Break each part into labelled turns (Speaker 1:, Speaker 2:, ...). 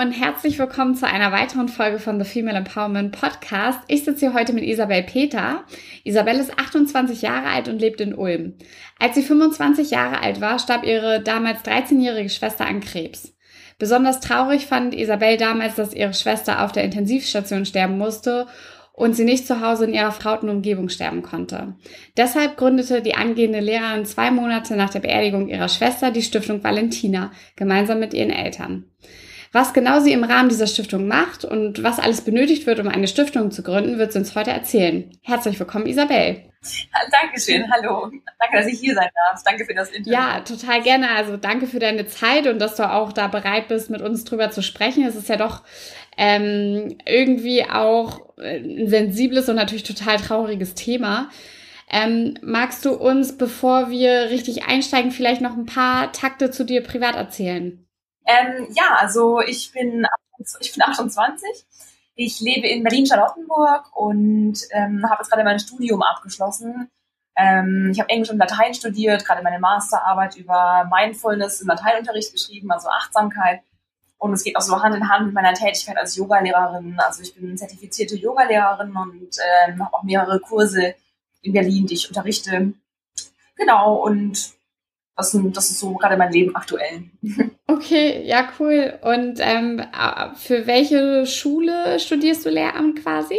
Speaker 1: Und herzlich willkommen zu einer weiteren Folge von The Female Empowerment Podcast. Ich sitze hier heute mit Isabel Peter. Isabel ist 28 Jahre alt und lebt in Ulm. Als sie 25 Jahre alt war, starb ihre damals 13-jährige Schwester an Krebs. Besonders traurig fand Isabel damals, dass ihre Schwester auf der Intensivstation sterben musste und sie nicht zu Hause in ihrer vertrauten Umgebung sterben konnte. Deshalb gründete die angehende Lehrerin zwei Monate nach der Beerdigung ihrer Schwester die Stiftung Valentina gemeinsam mit ihren Eltern. Was genau sie im Rahmen dieser Stiftung macht und was alles benötigt wird, um eine Stiftung zu gründen, wird sie uns heute erzählen. Herzlich willkommen, Isabel.
Speaker 2: Dankeschön, hallo. Danke, dass ich hier sein darf. Danke für das Interview.
Speaker 1: Ja, total gerne. Also danke für deine Zeit und dass du auch da bereit bist, mit uns drüber zu sprechen. Es ist ja doch ähm, irgendwie auch ein sensibles und natürlich total trauriges Thema. Ähm, magst du uns, bevor wir richtig einsteigen, vielleicht noch ein paar Takte zu dir privat erzählen?
Speaker 2: Ähm, ja, also ich bin, ich bin 28. Ich lebe in Berlin-Charlottenburg und ähm, habe jetzt gerade mein Studium abgeschlossen. Ähm, ich habe Englisch und Latein studiert, gerade meine Masterarbeit über Mindfulness im Lateinunterricht geschrieben, also Achtsamkeit. Und es geht auch so Hand in Hand mit meiner Tätigkeit als Yogalehrerin. Also ich bin zertifizierte Yogalehrerin und ähm, habe auch mehrere Kurse in Berlin, die ich unterrichte. Genau, und das, sind, das ist so gerade mein Leben aktuell.
Speaker 1: Okay, ja, cool. Und ähm, für welche Schule studierst du Lehramt quasi?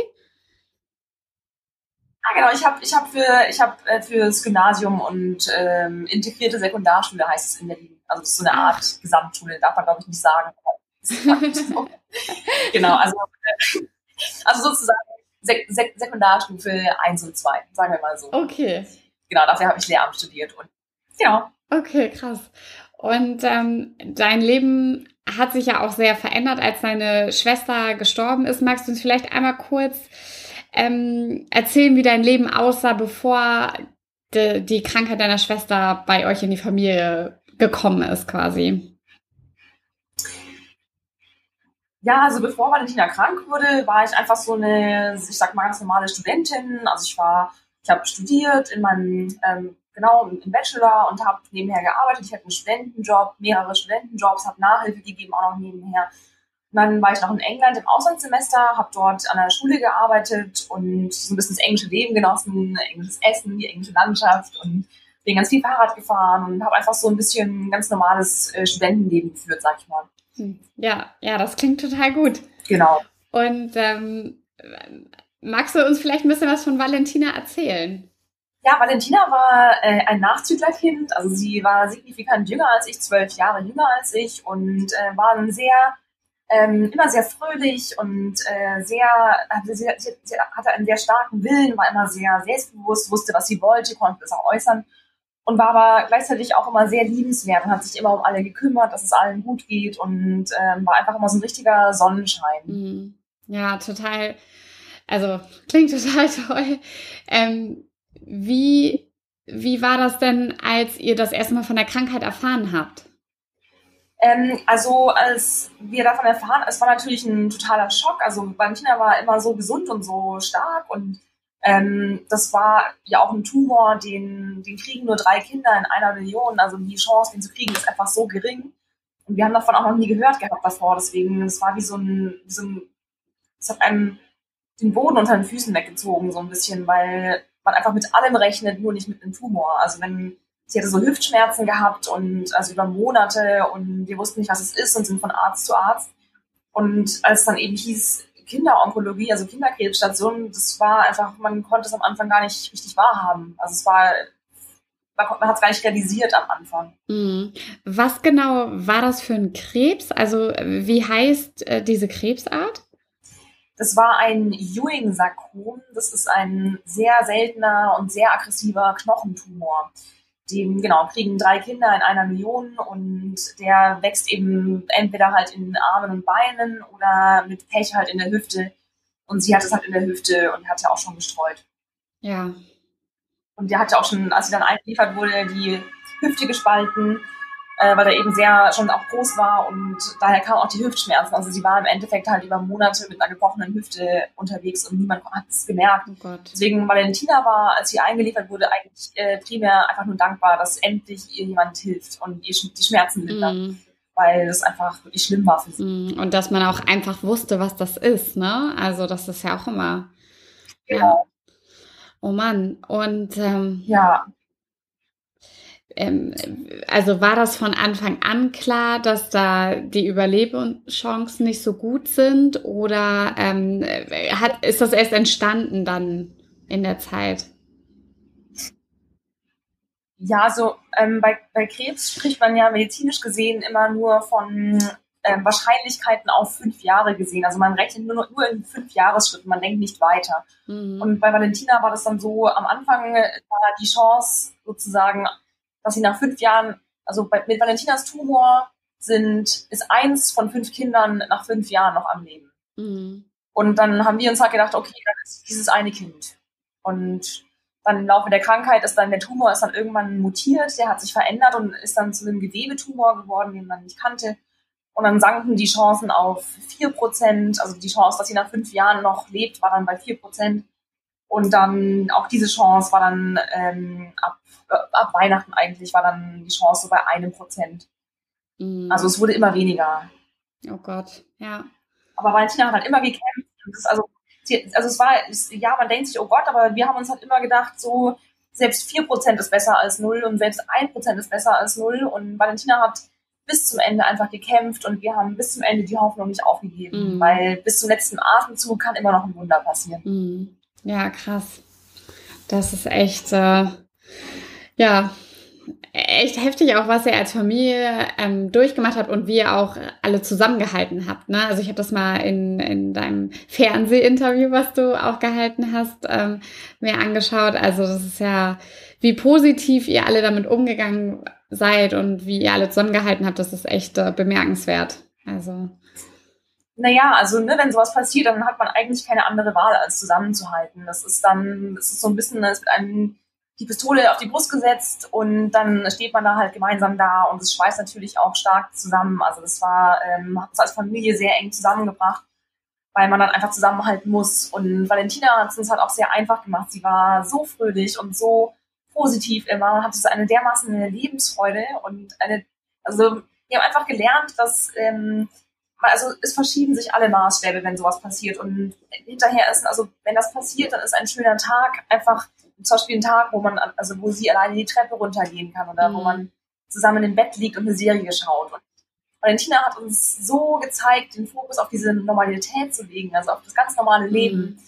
Speaker 2: Ah, genau, ich habe ich hab für, ich hab, äh, fürs Gymnasium und ähm, integrierte Sekundarschule heißt es in Berlin. Also das ist so eine Art Ach. Gesamtschule, darf man glaube ich nicht sagen. genau, also, äh, also sozusagen Sek Sek Sekundarstufe 1 und 2, sagen wir mal so.
Speaker 1: Okay.
Speaker 2: Genau, dafür habe ich Lehramt studiert und genau.
Speaker 1: Okay, krass. Und ähm, dein Leben hat sich ja auch sehr verändert, als deine Schwester gestorben ist. Magst du uns vielleicht einmal kurz ähm, erzählen, wie dein Leben aussah, bevor de, die Krankheit deiner Schwester bei euch in die Familie gekommen ist, quasi?
Speaker 2: Ja, also bevor Valentina krank wurde, war ich einfach so eine, ich sag mal, ganz normale Studentin. Also ich war, ich habe studiert in meinem ähm, genau im Bachelor und habe nebenher gearbeitet. Ich hatte einen Studentenjob, mehrere Studentenjobs, habe Nachhilfe gegeben, auch noch nebenher. Und dann war ich noch in England im Auslandssemester, habe dort an der Schule gearbeitet und so ein bisschen das englische Leben genossen, englisches Essen, die englische Landschaft und bin ganz viel Fahrrad gefahren und habe einfach so ein bisschen ganz normales äh, Studentenleben geführt, sag ich mal.
Speaker 1: Hm. Ja, ja, das klingt total gut.
Speaker 2: Genau.
Speaker 1: Und ähm, magst du uns vielleicht ein bisschen was von Valentina erzählen?
Speaker 2: Ja, Valentina war äh, ein Nachzüglerkind. Also sie war signifikant jünger als ich, zwölf Jahre jünger als ich und äh, war ein sehr, ähm, immer sehr fröhlich und äh, sehr, hatte, sehr, sie hatte einen sehr starken Willen, war immer sehr selbstbewusst, wusste, was sie wollte, konnte es auch äußern und war aber gleichzeitig auch immer sehr liebenswert und hat sich immer um alle gekümmert, dass es allen gut geht und ähm, war einfach immer so ein richtiger Sonnenschein.
Speaker 1: Mhm. Ja, total. Also klingt total toll. Ähm, wie, wie war das denn, als ihr das erste Mal von der Krankheit erfahren habt?
Speaker 2: Ähm, also als wir davon erfahren, es war natürlich ein totaler Schock. Also Valentina war immer so gesund und so stark und ähm, das war ja auch ein Tumor, den, den kriegen nur drei Kinder in einer Million. Also die Chance, den zu kriegen, ist einfach so gering. Und wir haben davon auch noch nie gehört gehabt davor. Deswegen, es war wie so ein, wie so ein, es hat einem den Boden unter den Füßen weggezogen, so ein bisschen, weil man einfach mit allem rechnet, nur nicht mit einem Tumor. Also wenn sie hatte so Hüftschmerzen gehabt und also über Monate und wir wussten nicht, was es ist und sind von Arzt zu Arzt. Und als dann eben hieß Kinderonkologie, also Kinderkrebsstation, das war einfach, man konnte es am Anfang gar nicht richtig wahrhaben. Also es war, man hat es gar nicht realisiert am Anfang.
Speaker 1: Mhm. Was genau war das für ein Krebs? Also wie heißt äh, diese Krebsart?
Speaker 2: Das war ein Ewing-Sarkom. Das ist ein sehr seltener und sehr aggressiver Knochentumor. Den, genau, kriegen drei Kinder in einer Million und der wächst eben entweder halt in Armen und Beinen oder mit Pech halt in der Hüfte. Und sie hat es halt in der Hüfte und hat ja auch schon gestreut.
Speaker 1: Ja.
Speaker 2: Und der hatte auch schon, als sie dann eingeliefert wurde, die Hüfte gespalten. Äh, weil er eben sehr schon auch groß war und daher kamen auch die Hüftschmerzen. Also sie war im Endeffekt halt über Monate mit einer gebrochenen Hüfte unterwegs und niemand hat es gemerkt. Oh Deswegen Valentina war, als sie eingeliefert wurde, eigentlich äh, primär einfach nur dankbar, dass endlich ihr jemand hilft und ihr die Schmerzen lindert. Mm. Weil es einfach wirklich schlimm war für sie.
Speaker 1: Mm. Und dass man auch einfach wusste, was das ist, ne? Also das ist ja auch immer.
Speaker 2: Genau. Ja.
Speaker 1: Oh Mann. Und ähm,
Speaker 2: ja
Speaker 1: ähm, also war das von Anfang an klar, dass da die Überlebenschancen nicht so gut sind oder ähm, hat, ist das erst entstanden dann in der Zeit?
Speaker 2: Ja, so ähm, bei, bei Krebs spricht man ja medizinisch gesehen immer nur von ähm, Wahrscheinlichkeiten auf fünf Jahre gesehen. Also man rechnet nur, nur in fünf Jahresschritten, man denkt nicht weiter. Mhm. Und bei Valentina war das dann so, am Anfang war die Chance sozusagen dass sie nach fünf Jahren, also bei, mit Valentinas Tumor sind, ist eins von fünf Kindern nach fünf Jahren noch am Leben. Mhm. Und dann haben wir uns halt gedacht, okay, dann ist dieses eine Kind. Und dann im Laufe der Krankheit ist dann der Tumor ist dann irgendwann mutiert, der hat sich verändert und ist dann zu einem Gewebetumor geworden, den man nicht kannte. Und dann sanken die Chancen auf vier Prozent. Also die Chance, dass sie nach fünf Jahren noch lebt, war dann bei vier Prozent. Und dann auch diese Chance war dann ähm, ab, äh, ab Weihnachten eigentlich war dann die Chance so bei einem Prozent. Mhm. Also es wurde immer weniger.
Speaker 1: Oh Gott, ja.
Speaker 2: Aber Valentina hat halt immer gekämpft. also, also es war, ja, man denkt sich, oh Gott, aber wir haben uns halt immer gedacht, so selbst 4% ist besser als null und selbst 1% ist besser als null. Und Valentina hat bis zum Ende einfach gekämpft und wir haben bis zum Ende die Hoffnung nicht aufgegeben, mhm. weil bis zum letzten Atemzug kann immer noch ein Wunder passieren.
Speaker 1: Mhm. Ja, krass. Das ist echt, äh, ja, echt heftig auch, was ihr als Familie ähm, durchgemacht habt und wie ihr auch alle zusammengehalten habt. Ne? Also ich habe das mal in, in deinem Fernsehinterview, was du auch gehalten hast, ähm, mir angeschaut. Also das ist ja, wie positiv ihr alle damit umgegangen seid und wie ihr alle zusammengehalten habt, das ist echt äh, bemerkenswert. Also
Speaker 2: naja, also ne, wenn sowas passiert, dann hat man eigentlich keine andere Wahl, als zusammenzuhalten. Das ist dann, das ist so ein bisschen, es wird einem die Pistole auf die Brust gesetzt und dann steht man da halt gemeinsam da und es schweißt natürlich auch stark zusammen. Also das war, ähm, hat uns als Familie sehr eng zusammengebracht, weil man dann einfach zusammenhalten muss. Und Valentina hat es uns halt auch sehr einfach gemacht. Sie war so fröhlich und so positiv immer, hatte so eine dermaßen Lebensfreude und eine, also wir haben einfach gelernt, dass ähm, also es verschieben sich alle Maßstäbe, wenn sowas passiert. Und hinterher ist, also wenn das passiert, dann ist ein schöner Tag einfach zum Beispiel ein Tag, wo man, also wo sie alleine die Treppe runtergehen kann oder mhm. wo man zusammen im Bett liegt und eine Serie schaut. Und Valentina hat uns so gezeigt, den Fokus auf diese Normalität zu legen, also auf das ganz normale mhm. Leben, mhm.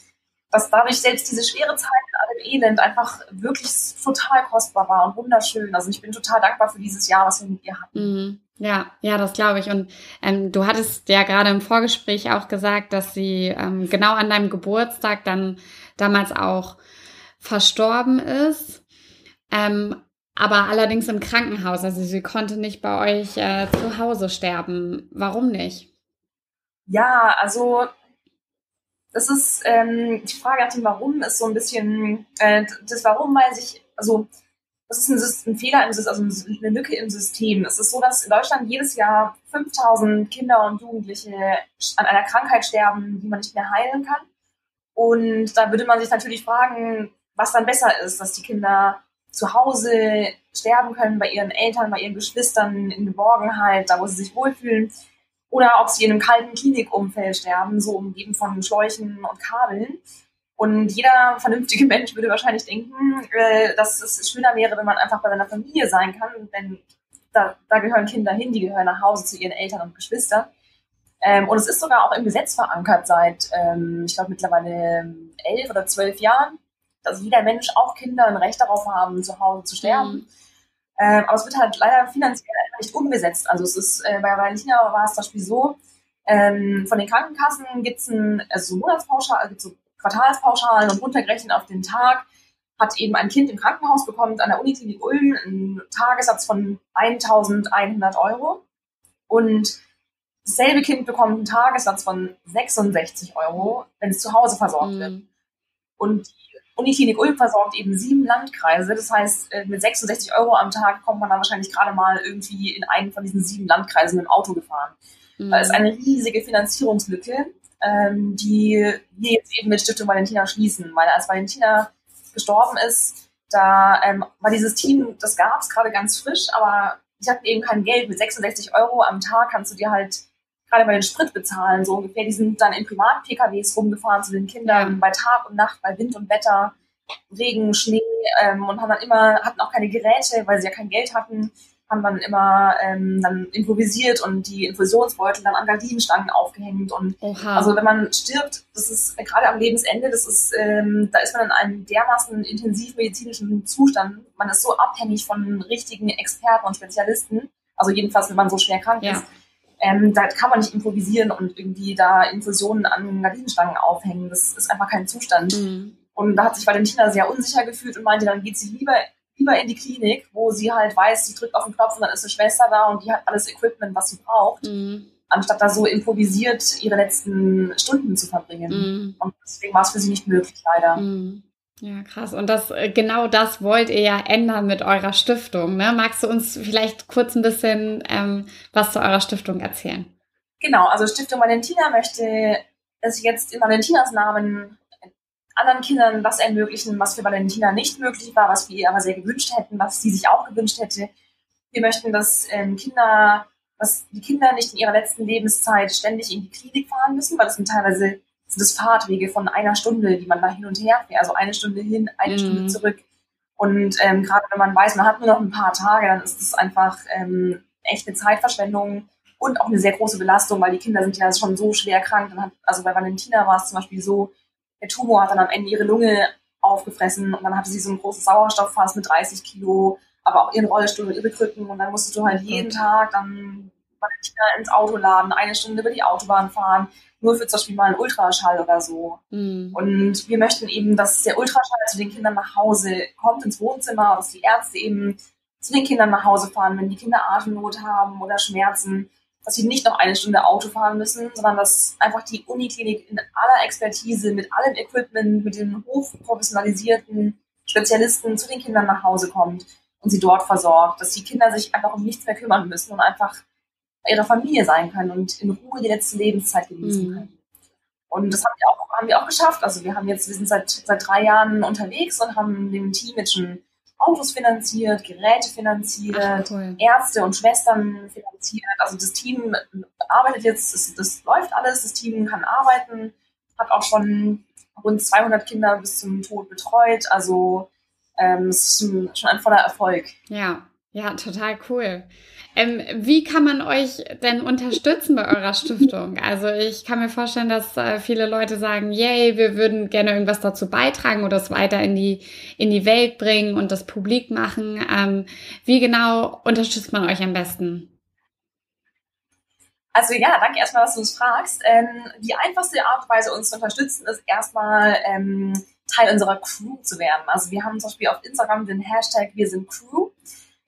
Speaker 2: dass dadurch selbst diese schwere Zeit in allem Elend einfach wirklich total kostbar war und wunderschön. Also ich bin total dankbar für dieses Jahr, was wir mit ihr hatten.
Speaker 1: Mhm. Ja, ja, das glaube ich. Und ähm, du hattest ja gerade im Vorgespräch auch gesagt, dass sie ähm, genau an deinem Geburtstag dann damals auch verstorben ist. Ähm, aber allerdings im Krankenhaus. Also sie konnte nicht bei euch äh, zu Hause sterben. Warum nicht?
Speaker 2: Ja, also das ist ähm, die Frage nach dem Warum ist so ein bisschen äh, das Warum, weil sich also das ist ein, ein Fehler, im, also eine Lücke im System. Es ist so, dass in Deutschland jedes Jahr 5000 Kinder und Jugendliche an einer Krankheit sterben, die man nicht mehr heilen kann. Und da würde man sich natürlich fragen, was dann besser ist, dass die Kinder zu Hause sterben können, bei ihren Eltern, bei ihren Geschwistern in Geborgenheit, da wo sie sich wohlfühlen, oder ob sie in einem kalten Klinikumfeld sterben, so umgeben von Schläuchen und Kabeln. Und jeder vernünftige Mensch würde wahrscheinlich denken, äh, dass es schöner wäre, wenn man einfach bei seiner Familie sein kann. Denn da, da gehören Kinder hin, die gehören nach Hause zu ihren Eltern und Geschwistern. Ähm, und es ist sogar auch im Gesetz verankert seit, ähm, ich glaube, mittlerweile elf oder zwölf Jahren, dass jeder Mensch, auch Kinder, ein Recht darauf haben, zu Hause zu sterben. Mhm. Ähm, aber es wird halt leider finanziell nicht umgesetzt. Also es ist, äh, bei Valentina war es zum Beispiel so, ähm, von den Krankenkassen gibt es ein, also so Monatspauschal, also so Quartalspauschalen und runtergerechnet auf den Tag hat eben ein Kind im Krankenhaus bekommen an der Uniklinik Ulm einen Tagessatz von 1100 Euro und dasselbe Kind bekommt einen Tagessatz von 66 Euro, wenn es zu Hause versorgt mhm. wird. Und Uniklinik Ulm versorgt eben sieben Landkreise. Das heißt, äh, mit 66 Euro am Tag kommt man dann wahrscheinlich gerade mal irgendwie in einen von diesen sieben Landkreisen mit dem Auto gefahren. Mhm. Da ist eine riesige Finanzierungslücke, ähm, die wir jetzt eben mit Stiftung Valentina schließen. Weil als Valentina gestorben ist, da ähm, war dieses Team, das gab es gerade ganz frisch, aber die hatten eben kein Geld. Mit 66 Euro am Tag kannst du dir halt gerade bei den Sprit bezahlen, so ungefähr. Die sind dann in Privat-PKWs rumgefahren zu den Kindern bei Tag und Nacht, bei Wind und Wetter, Regen, Schnee ähm, und haben dann immer, hatten auch keine Geräte, weil sie ja kein Geld hatten, haben dann immer ähm, dann improvisiert und die Infusionsbeutel dann an Gardinenstangen aufgehängt und Oha. also wenn man stirbt, das ist äh, gerade am Lebensende, das ist, ähm, da ist man in einem dermaßen intensivmedizinischen Zustand, man ist so abhängig von richtigen Experten und Spezialisten, also jedenfalls, wenn man so schwer krank ja. ist, ähm, da kann man nicht improvisieren und irgendwie da Infusionen an Gardinenstangen aufhängen. Das ist einfach kein Zustand. Mhm. Und da hat sich Valentina sehr unsicher gefühlt und meinte, dann geht sie lieber, lieber in die Klinik, wo sie halt weiß, sie drückt auf den Knopf und dann ist eine Schwester da und die hat alles Equipment, was sie braucht. Mhm. Anstatt da so improvisiert ihre letzten Stunden zu verbringen. Mhm. Und deswegen war es für sie nicht möglich, leider.
Speaker 1: Mhm. Ja, krass. Und das, äh, genau das wollt ihr ja ändern mit eurer Stiftung. Ne? Magst du uns vielleicht kurz ein bisschen ähm, was zu eurer Stiftung erzählen?
Speaker 2: Genau, also Stiftung Valentina möchte es jetzt in Valentinas Namen anderen Kindern was ermöglichen, was für Valentina nicht möglich war, was wir ihr aber sehr gewünscht hätten, was sie sich auch gewünscht hätte. Wir möchten, dass ähm, Kinder, dass die Kinder nicht in ihrer letzten Lebenszeit ständig in die Klinik fahren müssen, weil das sind teilweise sind es Fahrtwege von einer Stunde, die man da hin und her fährt. Also eine Stunde hin, eine mhm. Stunde zurück. Und ähm, gerade wenn man weiß, man hat nur noch ein paar Tage, dann ist das einfach ähm, echt eine Zeitverschwendung und auch eine sehr große Belastung, weil die Kinder sind ja schon so schwer krank. Hat, also bei Valentina war es zum Beispiel so, der Tumor hat dann am Ende ihre Lunge aufgefressen und dann hatte sie so ein großes Sauerstofffass mit 30 Kilo, aber auch ihren Rollstuhl und ihre Krücken und dann musstest du halt jeden Tag dann Valentina ins Auto laden, eine Stunde über die Autobahn fahren nur für zum Beispiel mal einen Ultraschall oder so. Mhm. Und wir möchten eben, dass der Ultraschall zu den Kindern nach Hause kommt, ins Wohnzimmer, dass die Ärzte eben zu den Kindern nach Hause fahren, wenn die Kinder Atemnot haben oder Schmerzen, dass sie nicht noch eine Stunde Auto fahren müssen, sondern dass einfach die Uniklinik in aller Expertise, mit allem Equipment, mit den hochprofessionalisierten Spezialisten zu den Kindern nach Hause kommt und sie dort versorgt, dass die Kinder sich einfach um nichts mehr kümmern müssen und einfach ihrer Familie sein können und in Ruhe die letzte Lebenszeit genießen mhm. können. Und das haben wir, auch, haben wir auch geschafft. Also wir haben jetzt, wir sind seit, seit drei Jahren unterwegs und haben dem Team jetzt schon Autos finanziert, Geräte finanziert, Ach, cool. Ärzte und Schwestern finanziert. Also das Team arbeitet jetzt, das, das läuft alles, das Team kann arbeiten, hat auch schon rund 200 Kinder bis zum Tod betreut. Also ähm, es ist schon ein voller Erfolg.
Speaker 1: Ja, ja, total cool. Ähm, wie kann man euch denn unterstützen bei eurer Stiftung? Also ich kann mir vorstellen, dass äh, viele Leute sagen, yay, wir würden gerne irgendwas dazu beitragen oder es weiter in die, in die Welt bringen und das publik machen. Ähm, wie genau unterstützt man euch am besten?
Speaker 2: Also ja, danke erstmal, dass du uns fragst. Ähm, die einfachste Art und Weise, uns zu unterstützen, ist erstmal ähm, Teil unserer Crew zu werden. Also wir haben zum Beispiel auf Instagram den Hashtag Wir sind Crew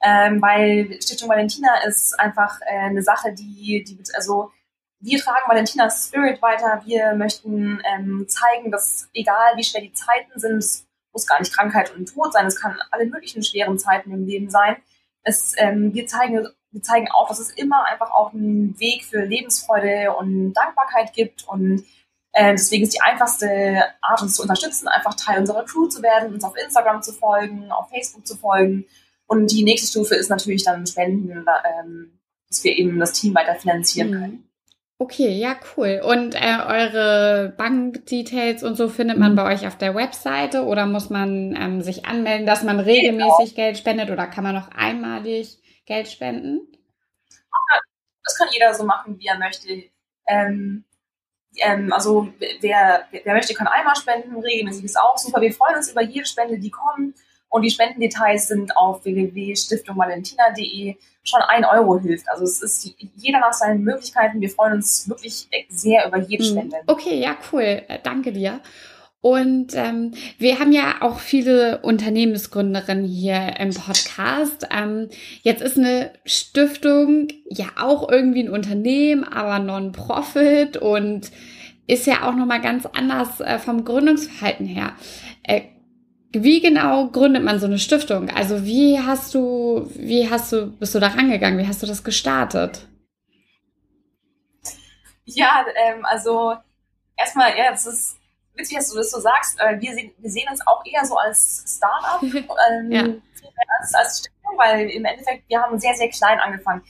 Speaker 2: ähm, weil Stiftung Valentina ist einfach äh, eine Sache, die, die, also wir tragen Valentinas Spirit weiter. Wir möchten ähm, zeigen, dass egal wie schwer die Zeiten sind, es muss gar nicht Krankheit und Tod sein, es kann alle möglichen schweren Zeiten im Leben sein. Es, ähm, wir, zeigen, wir zeigen auch, dass es immer einfach auch einen Weg für Lebensfreude und Dankbarkeit gibt und äh, deswegen ist die einfachste Art, uns zu unterstützen, einfach Teil unserer Crew zu werden, uns auf Instagram zu folgen, auf Facebook zu folgen und die nächste Stufe ist natürlich dann Spenden, ähm, dass wir eben das Team weiter finanzieren mhm. können.
Speaker 1: Okay, ja, cool. Und äh, eure Bankdetails und so findet man mhm. bei euch auf der Webseite oder muss man ähm, sich anmelden, dass man regelmäßig genau. Geld spendet oder kann man noch einmalig Geld spenden?
Speaker 2: Das kann jeder so machen, wie er möchte. Ähm, ähm, also wer, wer möchte, kann einmal spenden, regelmäßig ist auch super. Wir freuen uns über jede Spende, die kommt. Und die Spendendetails sind auf www.stiftungvalentina.de schon ein Euro hilft. Also es ist jeder nach seinen Möglichkeiten. Wir freuen uns wirklich sehr über jede hm. Spende.
Speaker 1: Okay, ja, cool. Äh, danke dir. Und ähm, wir haben ja auch viele Unternehmensgründerinnen hier im Podcast. Ähm, jetzt ist eine Stiftung ja auch irgendwie ein Unternehmen, aber Non-Profit und ist ja auch nochmal ganz anders äh, vom Gründungsverhalten her. Äh, wie genau gründet man so eine Stiftung? Also wie hast du, wie hast du, bist du da rangegangen? Wie hast du das gestartet?
Speaker 2: Ja, ähm, also erstmal, ja, das ist witzig, dass du das so sagst. Äh, wir, sehen, wir sehen uns auch eher so als Startup, ähm, ja. als, als Stiftung, weil im Endeffekt, wir haben sehr, sehr klein angefangen.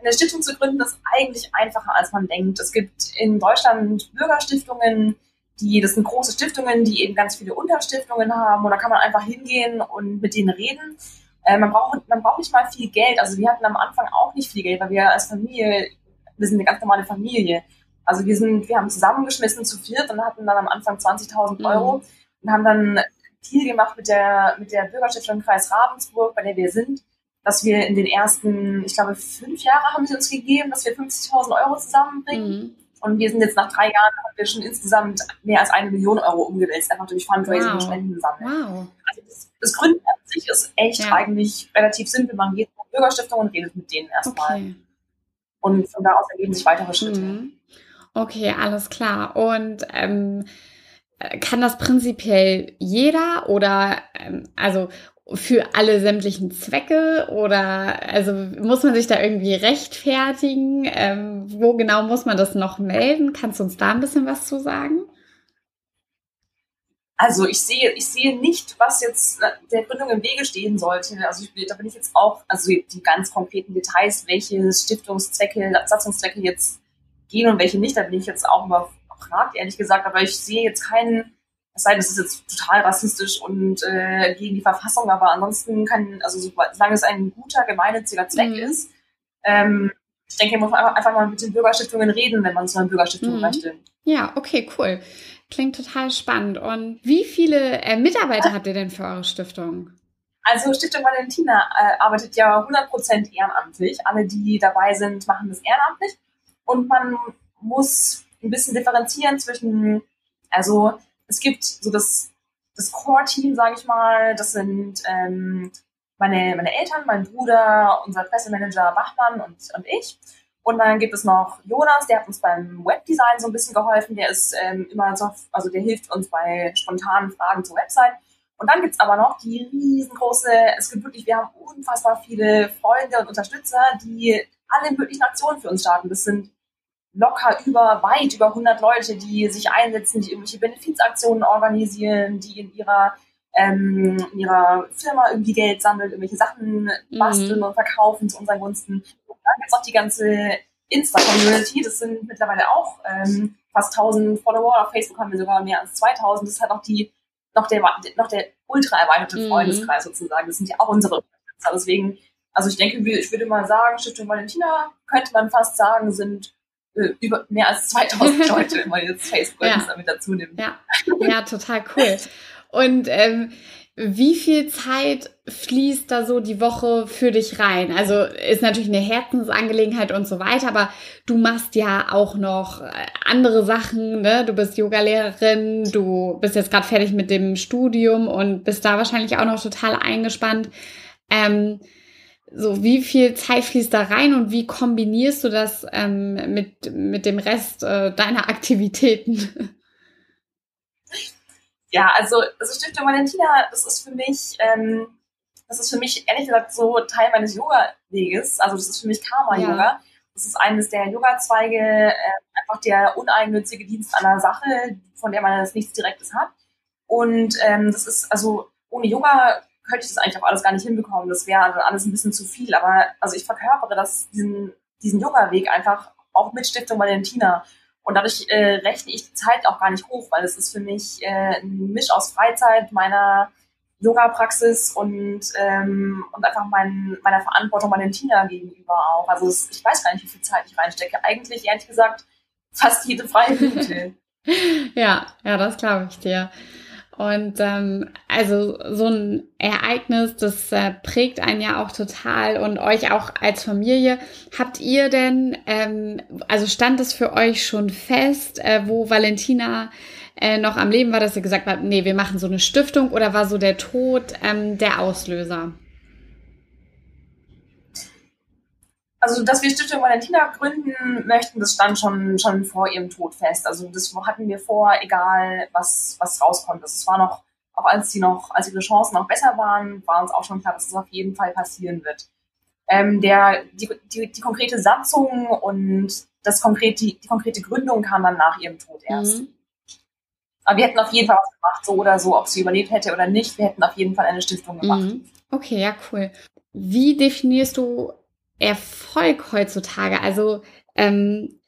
Speaker 2: Eine Stiftung zu gründen ist eigentlich einfacher, als man denkt. Es gibt in Deutschland Bürgerstiftungen, die, das sind große Stiftungen, die eben ganz viele Unterstiftungen haben und da kann man einfach hingehen und mit denen reden. Äh, man, braucht, man braucht nicht mal viel Geld. Also wir hatten am Anfang auch nicht viel Geld, weil wir als Familie, wir sind eine ganz normale Familie. Also wir sind, wir haben zusammengeschmissen zu viert und hatten dann am Anfang 20.000 mhm. Euro mhm. und haben dann Deal gemacht mit der, mit der Bürgerstiftung Kreis Ravensburg, bei der wir sind, dass wir in den ersten, ich glaube, fünf Jahre haben sie uns gegeben, dass wir 50.000 Euro zusammenbringen. Mhm. Und wir sind jetzt nach drei Jahren, haben wir schon insgesamt mehr als eine Million Euro umgewälzt, einfach durch Fundraising wow. und Spenden sammeln. Wow. Also das, das Gründen an sich ist echt ja. eigentlich relativ simpel. Man geht zur Bürgerstiftung und redet mit denen erstmal. Okay. Und von da aus ergeben sich weitere Schritte. Mhm.
Speaker 1: Okay, alles klar. Und ähm, kann das prinzipiell jeder oder ähm, also für alle sämtlichen Zwecke oder also muss man sich da irgendwie rechtfertigen? Ähm, wo genau muss man das noch melden? Kannst du uns da ein bisschen was zu sagen?
Speaker 2: Also ich sehe, ich sehe nicht, was jetzt der Gründung im Wege stehen sollte. Also ich, da bin ich jetzt auch, also die ganz konkreten Details, welche Stiftungszwecke, Satzungszwecke jetzt gehen und welche nicht, da bin ich jetzt auch überfragt, ehrlich gesagt. Aber ich sehe jetzt keinen es sei denn, es ist jetzt total rassistisch und äh, gegen die Verfassung, aber ansonsten kann, also solange es ein guter, gemeinnütziger Zweck mhm. ist, ähm, ich denke, man muss einfach mal mit den Bürgerstiftungen reden, wenn man so eine Bürgerstiftung mhm. möchte.
Speaker 1: Ja, okay, cool. Klingt total spannend. Und wie viele äh, Mitarbeiter habt ihr denn für eure Stiftung?
Speaker 2: Also Stiftung Valentina äh, arbeitet ja 100% ehrenamtlich. Alle, die dabei sind, machen das ehrenamtlich. Und man muss ein bisschen differenzieren zwischen, also es gibt so das, das Core-Team, sage ich mal, das sind ähm, meine, meine Eltern, mein Bruder, unser Pressemanager Bachmann und, und ich. Und dann gibt es noch Jonas, der hat uns beim Webdesign so ein bisschen geholfen. Der ist ähm, immer so, also der hilft uns bei spontanen Fragen zur Website. Und dann gibt es aber noch die riesengroße, es gibt wirklich, wir haben unfassbar viele Freunde und Unterstützer, die alle möglichen Aktionen für uns starten. Das sind locker über, weit über 100 Leute, die sich einsetzen, die irgendwelche Benefizaktionen organisieren, die in ihrer, ähm, in ihrer Firma irgendwie Geld sammeln, irgendwelche Sachen mhm. basteln mhm. und verkaufen zu unseren Gunsten. Und dann gibt es auch die ganze Insta-Community, das sind mittlerweile auch ähm, fast 1000 Follower, auf Facebook haben wir sogar mehr als 2000, das ist halt auch die, noch der, noch der ultra erweiterte mhm. Freundeskreis sozusagen, das sind ja auch unsere Unterstützer, deswegen, also ich denke, ich würde mal sagen, Stiftung Valentina könnte man fast sagen, sind äh, über mehr als 2000 Leute, wenn man jetzt Facebook ja. damit dazu nimmt.
Speaker 1: Ja. ja, total cool. Und ähm, wie viel Zeit fließt da so die Woche für dich rein? Also ist natürlich eine Herzensangelegenheit und so weiter, aber du machst ja auch noch äh, andere Sachen, ne? Du bist Yogalehrerin, du bist jetzt gerade fertig mit dem Studium und bist da wahrscheinlich auch noch total eingespannt. Ähm, so wie viel Zeit fließt da rein und wie kombinierst du das ähm, mit, mit dem Rest äh, deiner Aktivitäten?
Speaker 2: Ja, also, also Stiftung Valentina, das ist für mich, ähm, das ist für mich ehrlich gesagt so Teil meines Yoga-Weges. Also das ist für mich Karma-Yoga. Ja. Das ist eines der Yoga-Zweige, äh, einfach der uneigennützige Dienst der Sache, von der man jetzt nichts Direktes hat. Und ähm, das ist also ohne Yoga könnte ich das eigentlich auch alles gar nicht hinbekommen. Das wäre also alles ein bisschen zu viel. Aber also ich verkörpere das, diesen, diesen Yoga-Weg einfach auch mit Stiftung Valentina. Und dadurch äh, rechne ich die Zeit auch gar nicht hoch, weil es ist für mich äh, ein Misch aus Freizeit, meiner Yoga-Praxis und, ähm, und einfach mein, meiner Verantwortung Valentina gegenüber auch. Also es, ich weiß gar nicht, wie viel Zeit ich reinstecke. Eigentlich, ehrlich gesagt, fast jede freie Minute.
Speaker 1: ja, ja, das glaube ich dir. Und ähm, also so ein Ereignis, das äh, prägt einen ja auch total und euch auch als Familie. Habt ihr denn, ähm, also stand es für euch schon fest, äh, wo Valentina äh, noch am Leben war, dass ihr gesagt habt, nee, wir machen so eine Stiftung oder war so der Tod ähm, der Auslöser?
Speaker 2: Also dass wir Stiftung Valentina gründen möchten, das stand schon, schon vor ihrem Tod fest. Also das hatten wir vor, egal was, was rauskommt. Das war noch auch als sie noch, als ihre Chancen noch besser waren, war uns auch schon klar, dass es auf jeden Fall passieren wird. Ähm, der, die, die, die konkrete Satzung und das konkrete, die, die konkrete Gründung kam dann nach ihrem Tod erst. Mhm. Aber wir hätten auf jeden Fall was gemacht, so oder so, ob sie überlebt hätte oder nicht. Wir hätten auf jeden Fall eine Stiftung gemacht. Mhm.
Speaker 1: Okay, ja, cool. Wie definierst du Erfolg heutzutage? Also ähm,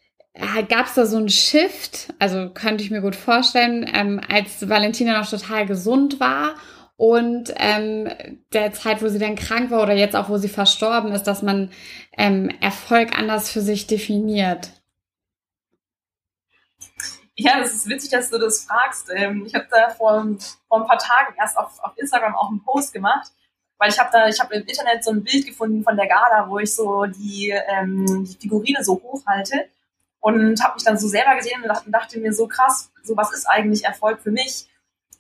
Speaker 1: gab es da so einen Shift? Also könnte ich mir gut vorstellen, ähm, als Valentina noch total gesund war und ähm, der Zeit, wo sie dann krank war oder jetzt auch, wo sie verstorben ist, dass man ähm, Erfolg anders für sich definiert.
Speaker 2: Ja, das ist witzig, dass du das fragst. Ähm, ich habe da vor, vor ein paar Tagen erst auf, auf Instagram auch einen Post gemacht, weil ich habe da, ich habe im Internet so ein Bild gefunden von der Gala, wo ich so die, ähm, die Figurine so hochhalte und habe mich dann so selber gesehen und dachte, dachte, mir so krass, so was ist eigentlich Erfolg für mich?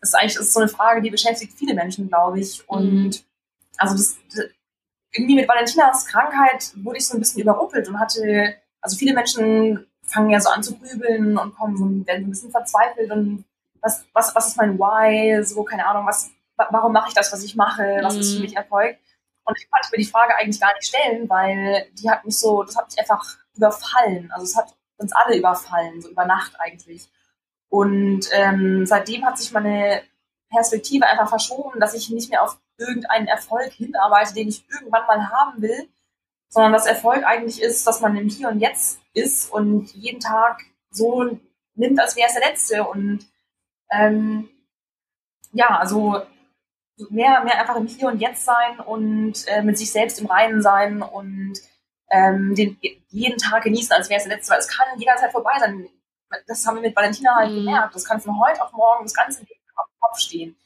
Speaker 2: Das ist eigentlich das ist so eine Frage, die beschäftigt viele Menschen, glaube ich. Und mhm. also das, irgendwie mit Valentinas Krankheit wurde ich so ein bisschen überrumpelt und hatte, also viele Menschen fangen ja so an zu grübeln und kommen so, werden ein bisschen verzweifelt und was, was, was ist mein Why? So, keine Ahnung, was, warum mache ich das, was ich mache? Was ist für mhm. mich Erfolg? Und ich konnte mir die Frage eigentlich gar nicht stellen, weil die hat mich so, das hat mich einfach überfallen. Also es hat uns alle überfallen, so über Nacht eigentlich. Und ähm, seitdem hat sich meine Perspektive einfach verschoben, dass ich nicht mehr auf irgendeinen Erfolg hinarbeite, den ich irgendwann mal haben will, sondern dass Erfolg eigentlich ist, dass man im Hier und Jetzt ist und jeden Tag so nimmt, als wäre es der letzte. Und ähm, ja, also mehr, mehr einfach im Hier und Jetzt sein und äh, mit sich selbst im Reinen sein und ähm, den, jeden Tag genießen, als wäre es der letzte, weil es kann jederzeit vorbei sein. Das haben wir mit Valentina halt mhm. gemerkt. Das kann von heute auf morgen das ganze Leben auf dem Kopf stehen.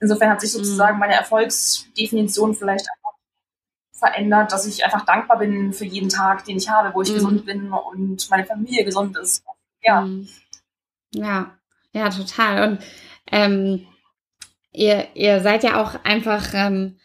Speaker 2: Insofern hat sich sozusagen mhm. meine Erfolgsdefinition vielleicht verändert, dass ich einfach dankbar bin für jeden Tag, den ich habe, wo ich mhm. gesund bin und meine Familie gesund ist. Ja. Mhm.
Speaker 1: Ja, ja, total. Und ähm, ihr, ihr seid ja auch einfach ähm,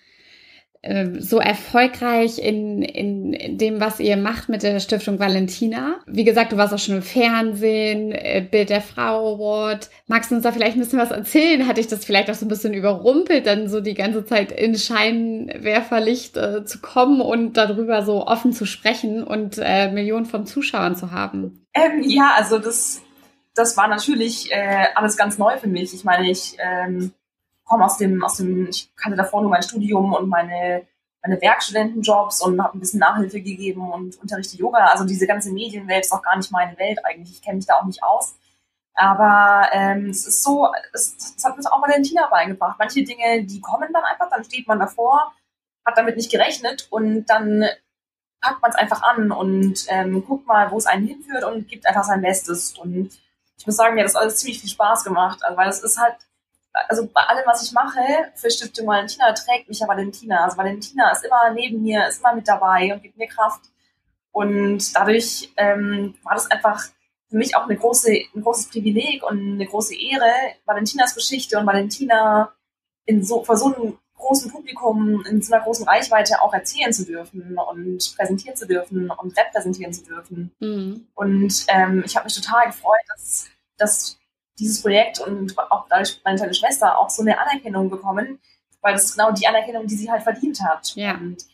Speaker 1: ähm, so erfolgreich in, in dem, was ihr macht mit der Stiftung Valentina. Wie gesagt, du warst auch schon im Fernsehen, äh, Bild der Frau Award. Magst du uns da vielleicht ein bisschen was erzählen? Hatte ich das vielleicht auch so ein bisschen überrumpelt, dann so die ganze Zeit in Scheinwerferlicht äh, zu kommen und darüber so offen zu sprechen und äh, Millionen von Zuschauern zu haben?
Speaker 2: Ähm, ja, also das, das war natürlich äh, alles ganz neu für mich. Ich meine, ich ähm, komme aus dem, aus dem, ich kannte davor nur mein Studium und meine, meine Werkstudentenjobs und habe ein bisschen Nachhilfe gegeben und unterrichte Yoga. Also diese ganze Medienwelt ist auch gar nicht meine Welt eigentlich. Ich kenne mich da auch nicht aus. Aber ähm, es ist so, es, es hat uns auch Valentina beigebracht. Manche Dinge, die kommen dann einfach, dann steht man davor, hat damit nicht gerechnet und dann packt man es einfach an und ähm, guckt mal, wo es einen hinführt und gibt einfach sein Bestes. Und ich muss sagen, mir hat das alles ziemlich viel Spaß gemacht, also, weil es ist halt also bei allem, was ich mache für Stiftung Valentina, trägt mich ja Valentina. Also Valentina ist immer neben mir, ist immer mit dabei und gibt mir Kraft. Und dadurch ähm, war das einfach für mich auch eine große, ein großes Privileg und eine große Ehre, Valentinas Geschichte und Valentina in so, vor so einem großen Publikum, in so einer großen Reichweite auch erzählen zu dürfen und präsentieren zu dürfen und repräsentieren zu dürfen. Mhm. Und ähm, ich habe mich total gefreut, dass, dass dieses Projekt und auch dadurch meine kleine Schwester auch so eine Anerkennung bekommen, weil das ist genau die Anerkennung, die sie halt verdient hat.
Speaker 1: Ja.
Speaker 2: Und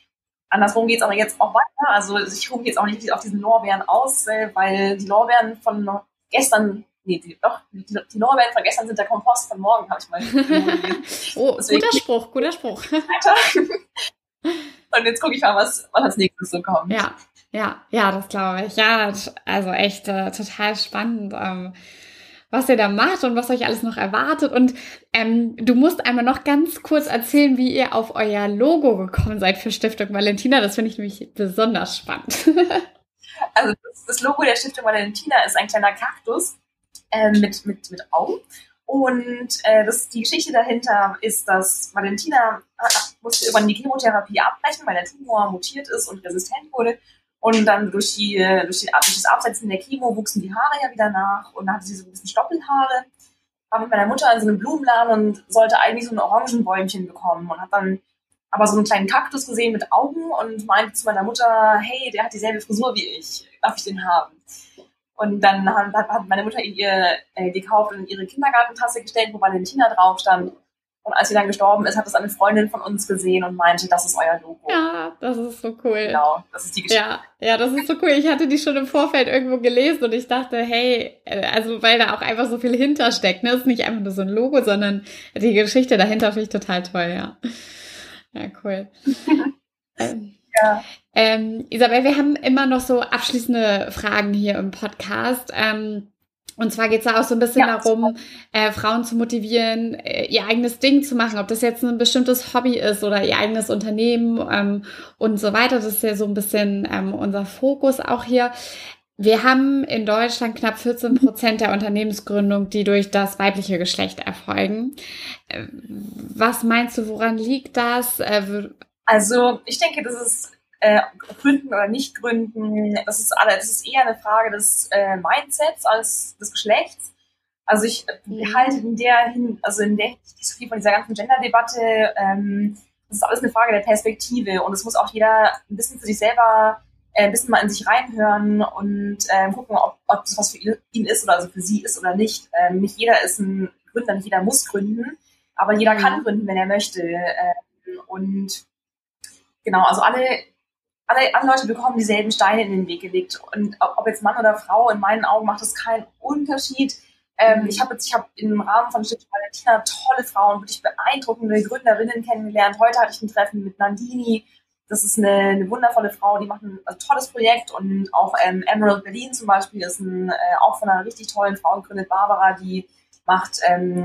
Speaker 2: andersrum geht es aber jetzt auch weiter. Also ich rufe jetzt auch nicht auf diesen Lorbeeren aus, äh, weil die Lorbeeren von gestern, nee, die, doch, die, die Lorbeeren von gestern sind der Kompost von morgen, habe ich mal
Speaker 1: Oh, Deswegen guter Spruch, guter Spruch.
Speaker 2: Und jetzt gucke ich mal, was, was als nächstes so kommt.
Speaker 1: Ja, ja, ja, das glaube ich. Ja, also echt äh, total spannend. Ähm, was ihr da macht und was euch alles noch erwartet. Und ähm, du musst einmal noch ganz kurz erzählen, wie ihr auf euer Logo gekommen seid für Stiftung Valentina. Das finde ich nämlich besonders spannend.
Speaker 2: also das, Logo der Stiftung Valentina ist ein kleiner Kaktus äh, mit, mit, mit Augen. Und äh, das, die Geschichte dahinter ist, dass Valentina äh, musste irgendwann die Chemotherapie abbrechen, weil der Tumor mutiert ist und resistent wurde. Und dann durch, die, durch, die, durch das Absetzen der Chemo wuchsen die Haare ja wieder nach und dann hatte sie so ein bisschen Stoppelhaare. War mit meiner Mutter in so einem Blumenladen und sollte eigentlich so ein Orangenbäumchen bekommen und hat dann aber so einen kleinen Kaktus gesehen mit Augen und meinte zu meiner Mutter, hey, der hat dieselbe Frisur wie ich, darf ich den haben? Und dann hat, hat meine Mutter ihn ihr äh, gekauft und in ihre Kindergartentasse gestellt, wo Valentina drauf stand. Und als sie dann gestorben ist, hat es eine Freundin von uns gesehen und meinte, das ist euer Logo.
Speaker 1: Ja, das ist so cool.
Speaker 2: Genau, das ist die Geschichte.
Speaker 1: Ja, ja, das ist so cool. Ich hatte die schon im Vorfeld irgendwo gelesen und ich dachte, hey, äh, also weil da auch einfach so viel hintersteckt. Ne? Es ist nicht einfach nur so ein Logo, sondern die Geschichte dahinter finde ich total toll, ja. Ja, cool. ähm, ja. Ähm, Isabel, wir haben immer noch so abschließende Fragen hier im Podcast. Ähm, und zwar geht es da auch so ein bisschen ja, darum, äh, Frauen zu motivieren, äh, ihr eigenes Ding zu machen, ob das jetzt ein bestimmtes Hobby ist oder ihr eigenes Unternehmen ähm, und so weiter. Das ist ja so ein bisschen ähm, unser Fokus auch hier. Wir haben in Deutschland knapp 14 Prozent der Unternehmensgründung, die durch das weibliche Geschlecht erfolgen. Äh, was meinst du, woran liegt das? Äh,
Speaker 2: also ich denke, das ist äh, gründen oder nicht gründen, das ist alle, das ist eher eine Frage des äh, Mindsets als des Geschlechts. Also ich mhm. halte in der hin, also in der nicht so viel von dieser ganzen Gender-Debatte, ähm, das ist alles eine Frage der Perspektive und es muss auch jeder ein bisschen für sich selber äh, ein bisschen mal in sich reinhören und äh, gucken, ob, ob das was für ihn ist oder also für sie ist oder nicht. Ähm, nicht jeder ist ein Gründer, nicht jeder muss gründen, aber jeder mhm. kann gründen, wenn er möchte. Ähm, und genau, also alle alle, alle Leute bekommen dieselben Steine in den Weg gelegt. Und ob jetzt Mann oder Frau, in meinen Augen macht das keinen Unterschied. Ähm, ich habe ich hab im Rahmen von Stiftung Valentina tolle Frauen, wirklich beeindruckende Gründerinnen kennengelernt. Heute hatte ich ein Treffen mit Nandini. Das ist eine, eine wundervolle Frau, die macht ein also, tolles Projekt und auch ähm, Emerald Berlin zum Beispiel ist ein, äh, auch von einer richtig tollen Frau gegründet, Barbara, die macht ähm,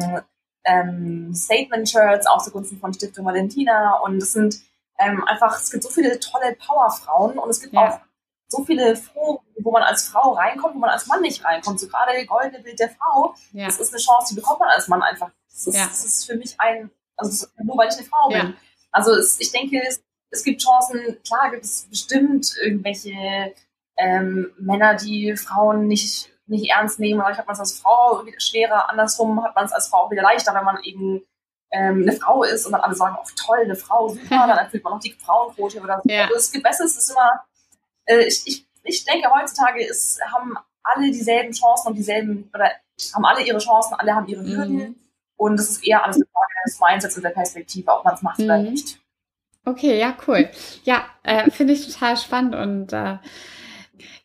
Speaker 2: ähm, Statement-Shirts auch zugunsten von Stiftung Valentina und das sind ähm, einfach, es gibt so viele tolle Powerfrauen und es gibt ja. auch so viele Foren, wo man als Frau reinkommt, wo man als Mann nicht reinkommt. So gerade der goldene Bild der Frau, ja. das ist eine Chance, die bekommt man als Mann einfach. Das ist, ja. das ist für mich ein, also nur weil ich eine Frau bin. Also es, ich denke, es, es gibt Chancen, klar gibt es bestimmt irgendwelche ähm, Männer, die Frauen nicht, nicht ernst nehmen. Vielleicht hat man es als Frau schwerer, andersrum hat man es als Frau auch wieder leichter, wenn man eben ähm, eine Frau ist und dann alle sagen, oh toll, eine Frau, super, dann erfüllt man noch die Frauenquote oder so. Ja. Also es gibt besser, es ist immer, äh, ich, ich, ich denke heutzutage ist, haben alle dieselben Chancen und dieselben, oder haben alle ihre Chancen, alle haben ihre Hürden. Mhm. Und es ist eher alles eine Frage des Mindsets und der Perspektive, ob man es macht mhm. oder nicht.
Speaker 1: Okay, ja, cool. Ja, äh, finde ich total spannend und äh,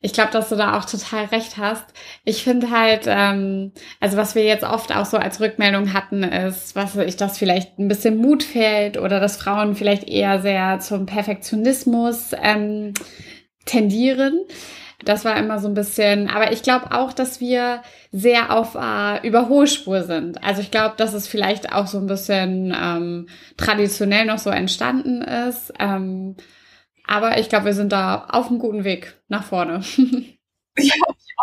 Speaker 1: ich glaube, dass du da auch total recht hast. Ich finde halt, ähm, also was wir jetzt oft auch so als Rückmeldung hatten, ist, was ich, dass vielleicht ein bisschen Mut fehlt oder dass Frauen vielleicht eher sehr zum Perfektionismus ähm, tendieren. Das war immer so ein bisschen, aber ich glaube auch, dass wir sehr auf äh, Überholspur sind. Also ich glaube, dass es vielleicht auch so ein bisschen ähm, traditionell noch so entstanden ist. Ähm, aber ich glaube, wir sind da auf einem guten Weg nach vorne.
Speaker 2: ja,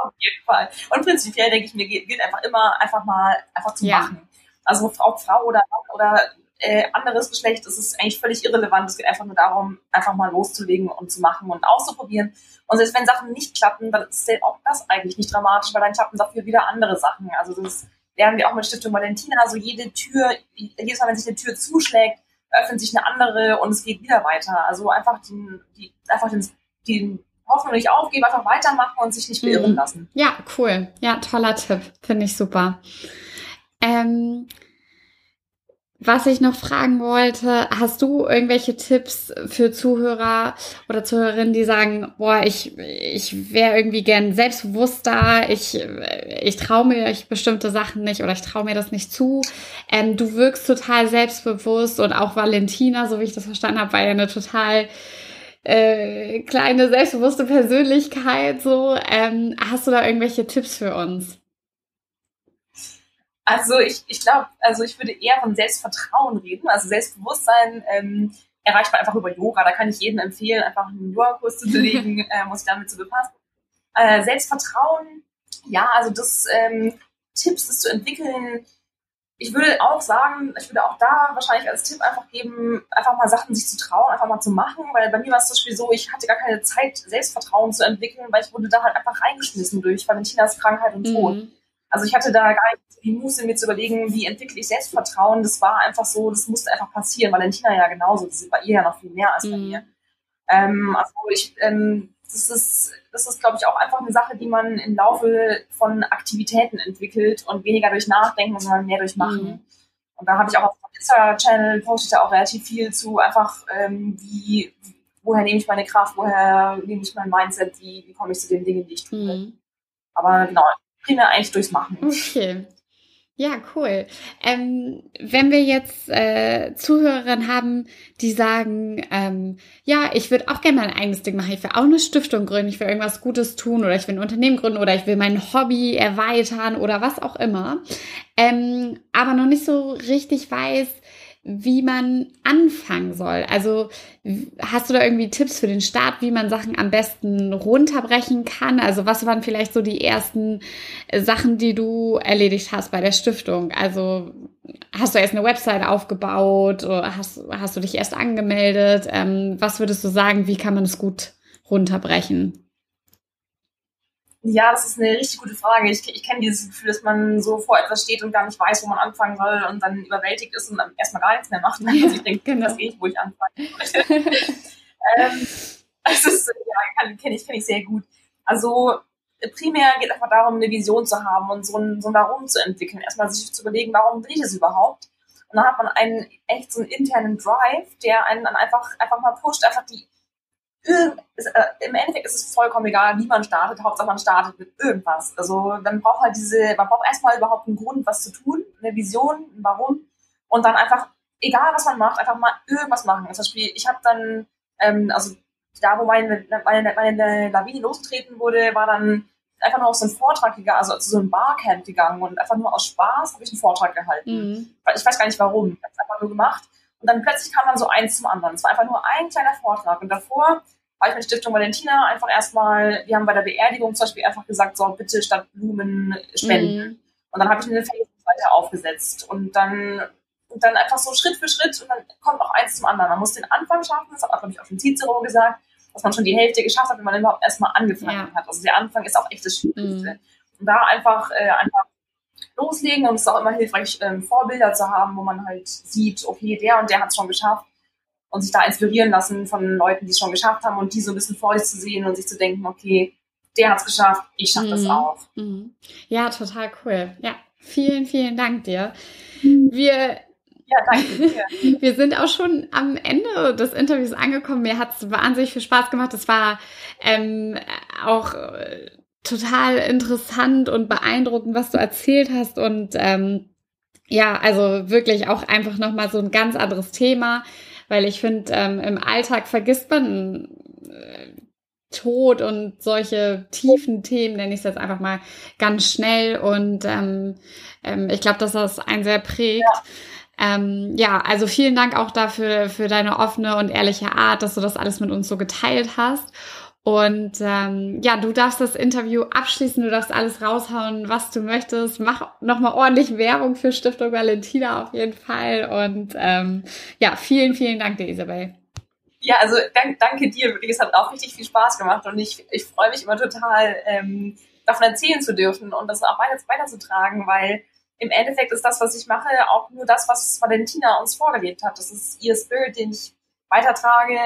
Speaker 2: auf jeden Fall. Und prinzipiell denke ich mir, gilt einfach immer, einfach mal, einfach zu ja. machen. Also ob Frau oder Mann oder äh, anderes Geschlecht, das ist eigentlich völlig irrelevant. Es geht einfach nur darum, einfach mal loszulegen und zu machen und auszuprobieren. Und selbst wenn Sachen nicht klappen, dann ist auch das eigentlich nicht dramatisch, weil dann klappen dafür wieder andere Sachen. Also das lernen wir auch mit Stiftung Valentina. Also jede Tür, jedes Mal, wenn sich eine Tür zuschlägt, öffnet sich eine andere und es geht wieder weiter. Also einfach den, die, einfach den, den Hoffnung nicht aufgeben, einfach weitermachen und sich nicht beirren mhm. lassen.
Speaker 1: Ja, cool. Ja, toller Tipp. Finde ich super. Ähm, was ich noch fragen wollte, hast du irgendwelche Tipps für Zuhörer oder Zuhörerinnen, die sagen, boah, ich, ich wäre irgendwie gern selbstbewusster, ich, ich traue mir bestimmte Sachen nicht oder ich traue mir das nicht zu. Ähm, du wirkst total selbstbewusst und auch Valentina, so wie ich das verstanden habe, war ja eine total äh, kleine, selbstbewusste Persönlichkeit. So, ähm, hast du da irgendwelche Tipps für uns?
Speaker 2: Also ich, ich glaube, also ich würde eher von Selbstvertrauen reden. Also Selbstbewusstsein ähm, erreicht man einfach über Yoga. Da kann ich jedem empfehlen, einfach einen Yoga-Kurs zu belegen, äh, muss sich damit zu befassen. Äh, Selbstvertrauen, ja, also das ähm, Tipps, das zu entwickeln. Ich würde auch sagen, ich würde auch da wahrscheinlich als Tipp einfach geben, einfach mal Sachen sich zu trauen, einfach mal zu machen, weil bei mir war es zum Beispiel so, ich hatte gar keine Zeit, Selbstvertrauen zu entwickeln, weil ich wurde da halt einfach reingeschmissen durch Valentinas Krankheit und Tod. Mhm. Also ich hatte da gar nicht die Muße, mir zu überlegen, wie entwickle ich Selbstvertrauen. Das war einfach so, das musste einfach passieren. Valentina ja genauso, das ist bei ihr ja noch viel mehr als bei mhm. mir. Ähm, also ich, ähm, das ist, das ist, glaube ich, auch einfach eine Sache, die man im Laufe von Aktivitäten entwickelt und weniger durch Nachdenken, sondern mehr durch Machen. Mhm. Und da habe ich auch auf meinem Insta-Channel poste ich da auch relativ viel zu, einfach ähm, wie, woher nehme ich meine Kraft, woher nehme ich mein Mindset, wie, wie komme ich zu den Dingen, die ich tue. Mhm. Aber genau, primär eigentlich durchs Machen.
Speaker 1: Okay. Ja, cool. Ähm, wenn wir jetzt äh, Zuhörerinnen haben, die sagen, ähm, ja, ich würde auch gerne mein eigenes Ding machen, ich will auch eine Stiftung gründen, ich will irgendwas Gutes tun oder ich will ein Unternehmen gründen oder ich will mein Hobby erweitern oder was auch immer, ähm, aber noch nicht so richtig weiß, wie man anfangen soll. Also hast du da irgendwie Tipps für den Start, wie man Sachen am besten runterbrechen kann? Also was waren vielleicht so die ersten äh, Sachen, die du erledigt hast bei der Stiftung? Also hast du erst eine Website aufgebaut hast, hast du dich erst angemeldet? Ähm, was würdest du sagen, wie kann man es gut runterbrechen?
Speaker 2: Ja, das ist eine richtig gute Frage. Ich, ich kenne dieses Gefühl, dass man so vor etwas steht und gar nicht weiß, wo man anfangen soll und dann überwältigt ist und dann erstmal gar nichts mehr macht. Und dann sich denkt, genau. das geht, wo ich anfangen ähm, das ist, ja, kenne ich, kenn ich sehr gut. Also primär geht es einfach darum, eine Vision zu haben und so ein, so ein Warum zu entwickeln. Erstmal sich zu überlegen, warum will ich es überhaupt? Und dann hat man einen echt so einen internen Drive, der einen dann einfach, einfach mal pusht, einfach die ist, äh, im Endeffekt ist es vollkommen egal, wie man startet, Hauptsache man startet mit irgendwas. Also man braucht halt diese, man braucht erstmal überhaupt einen Grund, was zu tun, eine Vision, ein Warum und dann einfach, egal was man macht, einfach mal irgendwas machen. Zum Beispiel, ich habe dann, ähm, also da, wo meine, meine, meine Lawine losgetreten wurde, war dann einfach nur auf so einen Vortrag gegangen, also zu so einem Barcamp gegangen und einfach nur aus Spaß habe ich einen Vortrag gehalten. Mhm. Ich weiß gar nicht warum, ich habe es einfach nur gemacht und dann plötzlich kam dann so eins zum anderen. Es war einfach nur ein kleiner Vortrag. Und davor war ich mit Stiftung Valentina einfach erstmal, wir haben bei der Beerdigung zum Beispiel einfach gesagt, so bitte statt Blumen spenden. Mhm. Und dann habe ich eine Facebook-Seite aufgesetzt und dann, und dann einfach so Schritt für Schritt und dann kommt auch eins zum anderen. Man muss den Anfang schaffen, das hat auch, glaube ich, auch schon Cicero gesagt, dass man schon die Hälfte geschafft hat, wenn man überhaupt erstmal angefangen ja. hat. Also der Anfang ist auch echt das Schwierigste. Mhm. Und da einfach, äh, einfach loslegen und es ist auch immer hilfreich, ähm, Vorbilder zu haben, wo man halt sieht, okay, der und der hat es schon geschafft und sich da inspirieren lassen von Leuten, die es schon geschafft haben und die so ein bisschen vor sich zu sehen und sich zu denken, okay, der hat es geschafft, ich schaffe mhm. das auch. Mhm.
Speaker 1: Ja, total cool. Ja, vielen, vielen Dank dir. Wir
Speaker 2: ja, danke.
Speaker 1: Wir sind auch schon am Ende des Interviews angekommen. Mir hat es wahnsinnig viel Spaß gemacht. Es war ähm, auch äh, total interessant und beeindruckend, was du erzählt hast. Und ähm, ja, also wirklich auch einfach nochmal so ein ganz anderes Thema, weil ich finde, ähm, im Alltag vergisst man äh, Tod und solche tiefen Themen, nenne ich es jetzt einfach mal ganz schnell. Und ähm, ähm, ich glaube, dass das einen sehr prägt. Ja. Ähm, ja, also vielen Dank auch dafür für deine offene und ehrliche Art, dass du das alles mit uns so geteilt hast. Und ähm, ja, du darfst das Interview abschließen, du darfst alles raushauen, was du möchtest. Mach nochmal ordentlich Werbung für Stiftung Valentina auf jeden Fall. Und ähm, ja, vielen, vielen Dank dir, Isabel.
Speaker 2: Ja, also dank, danke dir. Es hat auch richtig viel Spaß gemacht und ich, ich freue mich immer total, ähm, davon erzählen zu dürfen und das auch weiter, weiterzutragen, weil im Endeffekt ist das, was ich mache, auch nur das, was Valentina uns vorgelebt hat. Das ist ihr Spirit, den ich weitertrage,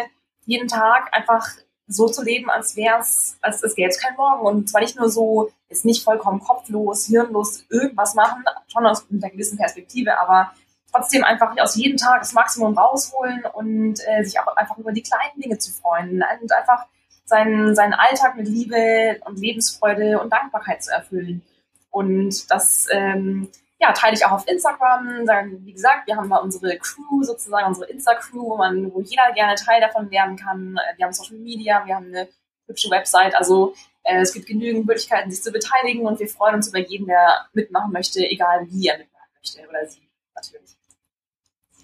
Speaker 2: jeden Tag einfach so zu leben, als wäre es, als es gäbe es kein Morgen. Und zwar nicht nur so, ist nicht vollkommen kopflos, hirnlos irgendwas machen, schon aus einer gewissen Perspektive, aber trotzdem einfach aus jedem Tag das Maximum rausholen und äh, sich auch einfach über die kleinen Dinge zu freuen und einfach seinen, seinen Alltag mit Liebe und Lebensfreude und Dankbarkeit zu erfüllen. Und das ähm, ja, teile ich auch auf Instagram. Sagen, wie gesagt, wir haben da unsere Crew sozusagen, unsere Insta-Crew, wo man, wo jeder gerne Teil davon werden kann. Äh, wir haben Social Media, wir haben eine hübsche Website. Also äh, es gibt genügend Möglichkeiten, sich zu beteiligen und wir freuen uns über jeden, der mitmachen möchte, egal wie er mitmachen möchte oder sie natürlich.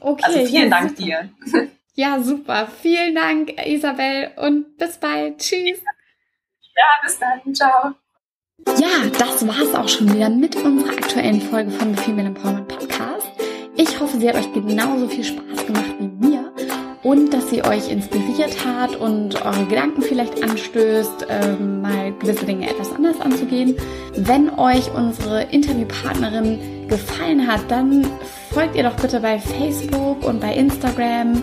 Speaker 2: Okay. Also vielen Dank super. dir.
Speaker 1: Ja, super. Vielen Dank, Isabel, und bis bald. Tschüss.
Speaker 2: Ja, bis dann. Ciao.
Speaker 1: Ja, das war's auch schon wieder mit unserer aktuellen Folge von The Female Empowerment Podcast. Ich hoffe, sie hat euch genauso viel Spaß gemacht wie mir und dass sie euch inspiriert hat und eure Gedanken vielleicht anstößt, ähm, mal gewisse Dinge etwas anders anzugehen. Wenn euch unsere Interviewpartnerin gefallen hat, dann folgt ihr doch bitte bei Facebook und bei Instagram